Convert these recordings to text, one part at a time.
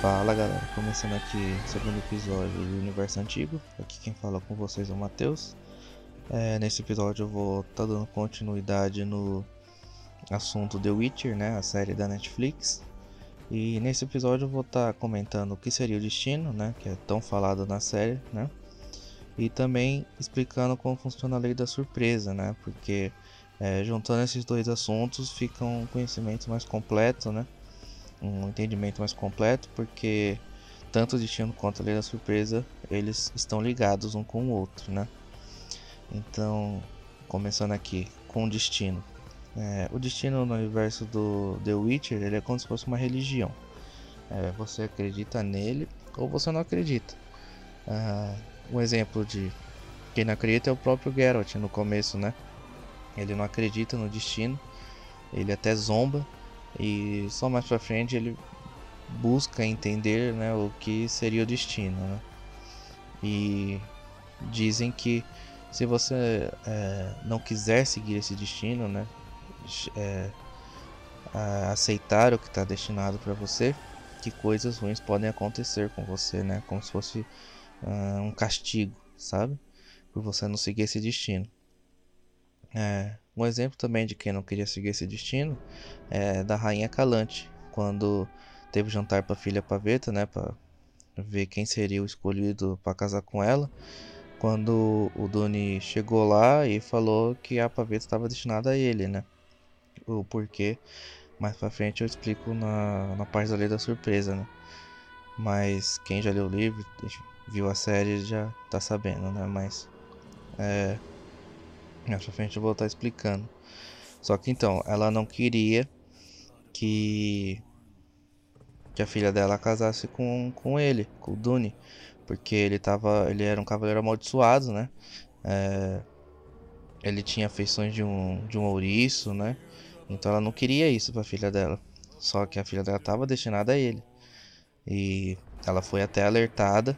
Fala galera, começando aqui o segundo episódio do Universo Antigo. Aqui quem fala com vocês é o Matheus. É, nesse episódio eu vou estar tá dando continuidade no assunto The Witcher, né, a série da Netflix. E nesse episódio eu vou estar tá comentando o que seria o destino, né, que é tão falado na série, né, e também explicando como funciona a lei da surpresa, né, porque é, juntando esses dois assuntos fica um conhecimento mais completo, né, um entendimento mais completo, porque tanto o destino quanto a lei da surpresa eles estão ligados um com o outro, né. Então, começando aqui com o destino. É, o destino no universo do The Witcher ele é como se fosse uma religião. É, você acredita nele ou você não acredita. Uh, um exemplo de quem não acredita é o próprio Geralt no começo, né? Ele não acredita no destino, ele até zomba e só mais pra frente ele busca entender né, o que seria o destino. Né? E dizem que se você é, não quiser seguir esse destino, né, é, aceitar o que está destinado para você, que coisas ruins podem acontecer com você, né? Como se fosse uh, um castigo, sabe? Por você não seguir esse destino. É, um exemplo também de quem não queria seguir esse destino é da rainha Calante, quando teve jantar para a filha Paveta, né, para ver quem seria o escolhido para casar com ela. Quando o Duni chegou lá e falou que a Paveta estava destinada a ele, né? o porquê. Mais pra frente eu explico na, na parte da lei da surpresa, né? Mas quem já leu o livro, viu a série, já tá sabendo, né? Mas é. Pra frente eu vou estar explicando. Só que então, ela não queria que que a filha dela casasse com, com ele, com o Duni, porque ele tava, ele era um cavaleiro amaldiçoado, né? É, ele tinha feições de um de um ouriço, né? Então ela não queria isso para a filha dela. Só que a filha dela estava destinada a ele. E ela foi até alertada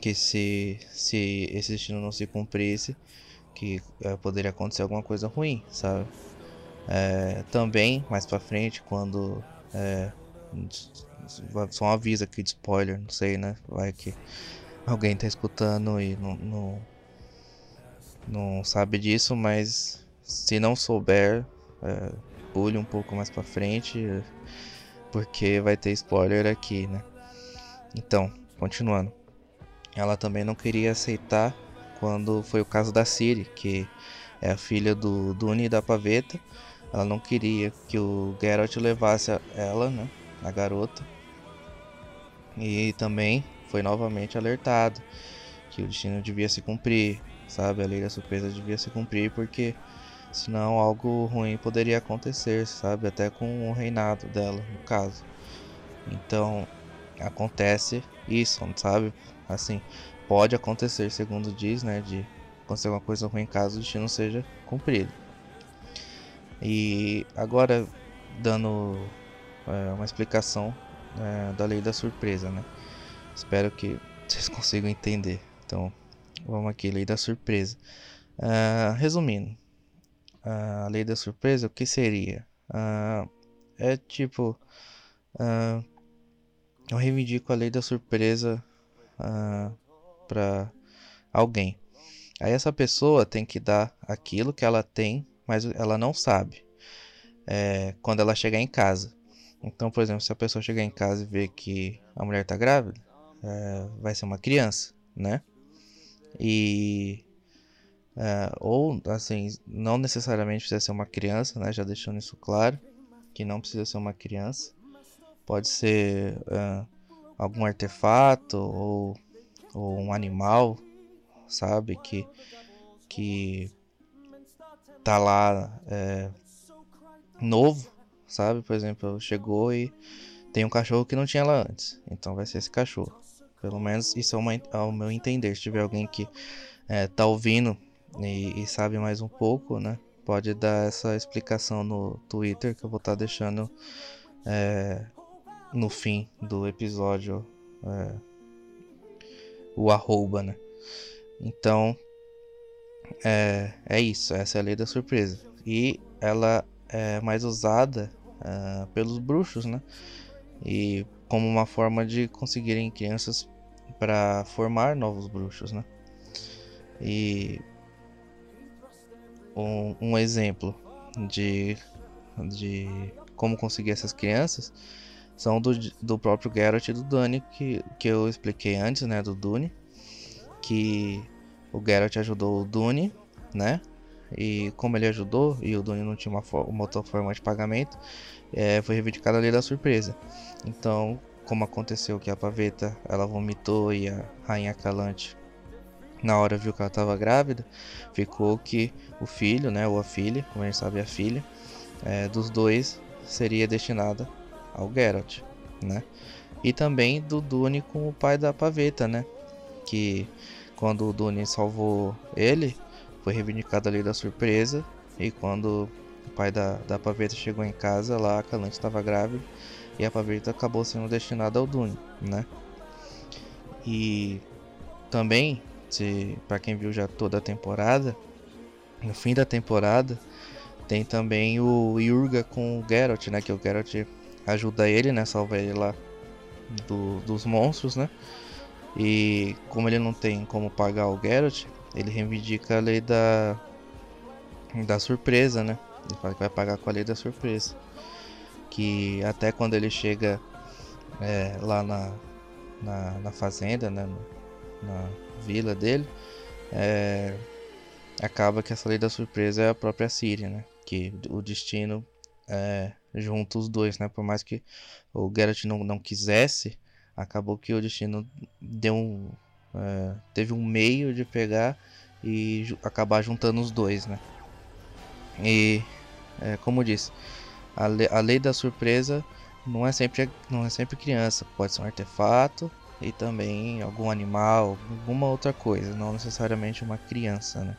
que se, se esse destino não se cumprisse, que é, poderia acontecer alguma coisa ruim, sabe? É, também, mais pra frente, quando. É, só um aviso aqui de spoiler, não sei, né? Vai que alguém tá escutando e não, não, não sabe disso, mas se não souber, é, pule um pouco mais para frente, porque vai ter spoiler aqui, né? Então, continuando. Ela também não queria aceitar quando foi o caso da Siri, que é a filha do Duni da Paveta. Ela não queria que o Geralt levasse ela, né, a garota. E também foi novamente alertado que o destino devia se cumprir, sabe? A lei da surpresa devia se cumprir porque senão algo ruim poderia acontecer, sabe? Até com o reinado dela, no caso. Então, acontece isso, sabe? Assim, pode acontecer, segundo diz, né? De acontecer alguma coisa ruim caso o destino seja cumprido. E agora, dando é, uma explicação é, da lei da surpresa, né? Espero que vocês consigam entender. Então, vamos aqui, lei da surpresa. Uh, resumindo, a lei da surpresa, o que seria? Uh, é tipo. Uh, eu reivindico a lei da surpresa uh, para alguém. Aí essa pessoa tem que dar aquilo que ela tem, mas ela não sabe. É, quando ela chegar em casa. Então, por exemplo, se a pessoa chegar em casa e ver que a mulher está grávida, é, vai ser uma criança, né? E é, ou, assim, não necessariamente precisa ser uma criança, né? Já deixando isso claro, que não precisa ser uma criança. Pode ser algum artefato ou, ou um animal, sabe? Que, que tá lá é, novo, sabe? Por exemplo, chegou e tem um cachorro que não tinha lá antes. Então vai ser esse cachorro. Pelo menos isso é uma, ao meu entender. Se tiver alguém que é, tá ouvindo e, e, sabe mais um pouco, né? Pode dar essa explicação no Twitter que eu vou estar tá deixando é, no fim do episódio é, o arroba, né? Então é, é isso, essa é a lei da surpresa. E ela é mais usada uh, pelos bruxos, né? E como uma forma de conseguirem crianças para formar novos bruxos, né? E um, um exemplo de, de como conseguir essas crianças são do, do próprio Geralt e do Dune, que, que eu expliquei antes, né? Do Dune. Que o Geralt ajudou o Dune, né? E como ele ajudou e o Dune não tinha uma, uma outra forma de pagamento, é, foi reivindicada a lei da surpresa. Então, como aconteceu que a paveta ela vomitou e a rainha Calante na hora viu que ela estava grávida, ficou que o filho, né, ou a filha, como a gente sabe a filha, é, dos dois seria destinada ao Geralt, né? E também do Dune com o pai da paveta, né? Que quando o Dune salvou ele, foi reivindicada a lei da surpresa. E quando o pai da, da paveta chegou em casa, lá a Calante estava grávida e a paveta acabou sendo destinada ao Dune, né? E também se para quem viu já toda a temporada, no fim da temporada tem também o Yurga com o Geralt, né? Que o Geralt ajuda ele, né? Salva ele lá do, dos monstros, né? E como ele não tem como pagar o Geralt, ele reivindica a lei da da surpresa, né? Ele fala que vai pagar com a lei da surpresa. Que até quando ele chega é, lá na, na, na, fazenda, né? Na, vila dele, é, acaba que essa lei da surpresa é a própria Síria, né? Que o destino é, junta os dois, né? Por mais que o Geralt não, não quisesse, acabou que o destino deu um, é, teve um meio de pegar e acabar juntando os dois, né? E é, como disse, a, le a lei da surpresa não é sempre não é sempre criança, pode ser um artefato, e também algum animal, alguma outra coisa, não necessariamente uma criança, né?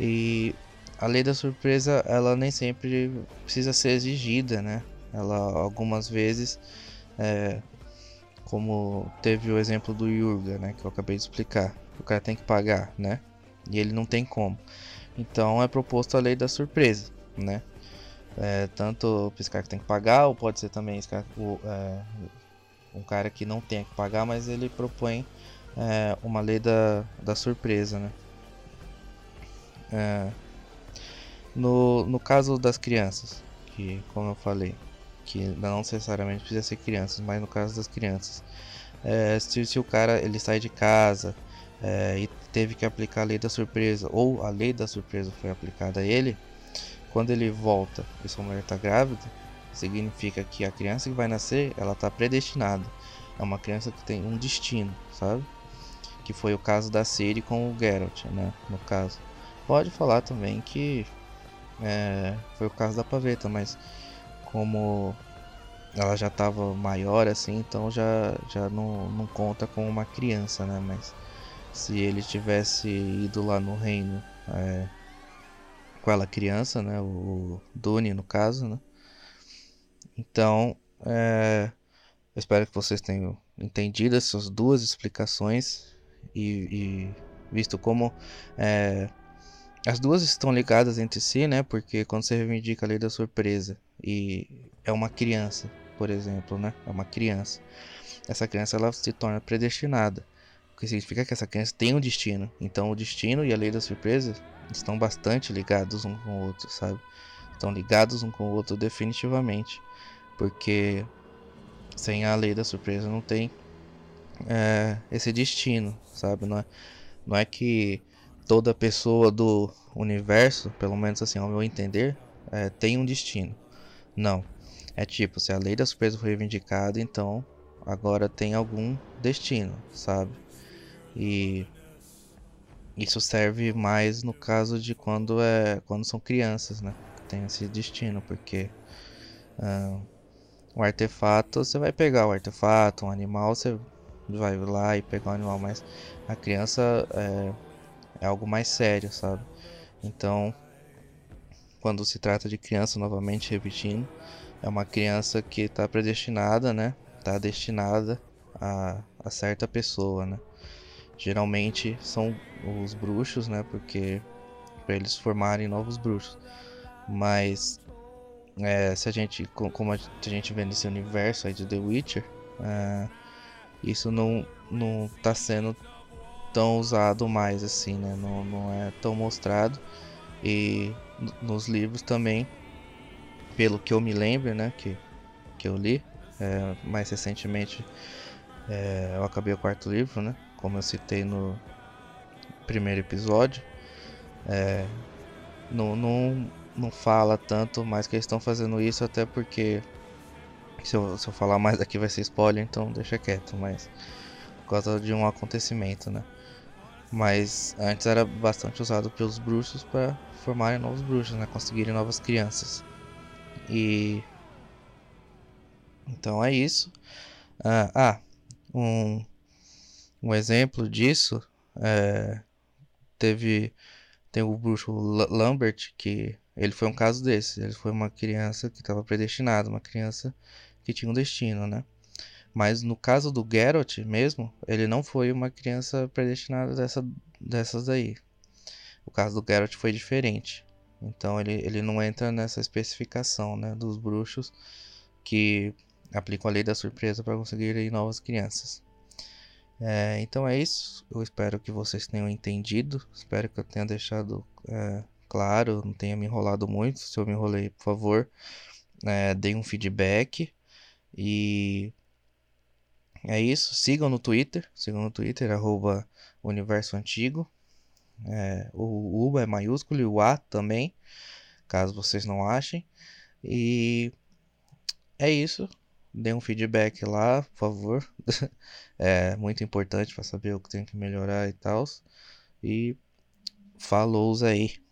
E a lei da surpresa, ela nem sempre precisa ser exigida, né? Ela algumas vezes, é, como teve o exemplo do Yurga, né? Que eu acabei de explicar, o cara tem que pagar, né? E ele não tem como. Então é proposto a lei da surpresa, né? É, tanto esse cara que tem que pagar, ou pode ser também cara, o, é, um cara que não tem que pagar, mas ele propõe é, uma lei da, da surpresa, né? É, no, no caso das crianças, que como eu falei, que não necessariamente precisa ser crianças, mas no caso das crianças, é, se, se o cara ele sai de casa é, e teve que aplicar a lei da surpresa, ou a lei da surpresa foi aplicada a ele, quando ele volta e sua mulher está grávida, significa que a criança que vai nascer, ela está predestinada. É uma criança que tem um destino, sabe? Que foi o caso da Siri com o Geralt, né? No caso. Pode falar também que é, foi o caso da Paveta, mas como ela já estava maior assim, então já, já não, não conta como uma criança, né? Mas se ele tivesse ido lá no reino é, com ela criança, né? O Dune no caso, né? Então, é, eu espero que vocês tenham entendido essas duas explicações e, e visto como é, as duas estão ligadas entre si, né? Porque quando você reivindica a lei da surpresa e é uma criança, por exemplo, né? É uma criança. Essa criança ela se torna predestinada, o que significa que essa criança tem um destino. Então, o destino e a lei da surpresa estão bastante ligados um com o outro, sabe? Estão ligados um com o outro definitivamente. Porque sem a lei da surpresa não tem é, esse destino, sabe? Não é, não é que toda pessoa do universo, pelo menos assim, ao meu entender, é, tem um destino. Não. É tipo, se a lei da surpresa foi reivindicada, então agora tem algum destino, sabe? E isso serve mais no caso de quando é quando são crianças, né? Tem esse destino, porque uh, o artefato, você vai pegar o artefato, um animal, você vai lá e pegar o animal, mas a criança é, é algo mais sério, sabe? Então, quando se trata de criança, novamente repetindo, é uma criança que está predestinada, né? Está destinada a, a certa pessoa, né? Geralmente são os bruxos, né? Porque para eles formarem novos bruxos. Mas é, se a gente, como a gente vê nesse universo aí de The Witcher, É, isso não, não tá sendo tão usado mais assim, né? Não, não é tão mostrado. E nos livros também, pelo que eu me lembro, né? Que, que eu li é, mais recentemente, é, eu acabei o quarto livro, né? Como eu citei no primeiro episódio. É, não, não, não fala tanto, mas que eles estão fazendo isso até porque se eu, se eu falar mais aqui vai ser spoiler, então deixa quieto, mas por causa de um acontecimento, né? Mas antes era bastante usado pelos bruxos para formarem novos bruxos, né? Conseguirem novas crianças. E então é isso. Ah, ah um, um exemplo disso é, teve tem o bruxo Lambert que ele foi um caso desse. Ele foi uma criança que estava predestinada, uma criança que tinha um destino, né? Mas no caso do Geralt mesmo, ele não foi uma criança predestinada dessa, dessas aí. O caso do Geralt foi diferente. Então ele, ele não entra nessa especificação né, dos bruxos que aplicam a lei da surpresa para conseguirem novas crianças. É, então é isso. Eu espero que vocês tenham entendido. Espero que eu tenha deixado é, claro, não tenha me enrolado muito. Se eu me enrolei, por favor, é, deem um feedback. E é isso. Sigam no Twitter. Sigam no Twitter, arroba Universo Antigo. É, o U é maiúsculo e o A também, caso vocês não achem. E é isso. Dê um feedback lá, por favor. é muito importante para saber o que tem que melhorar e tal. E falou aí.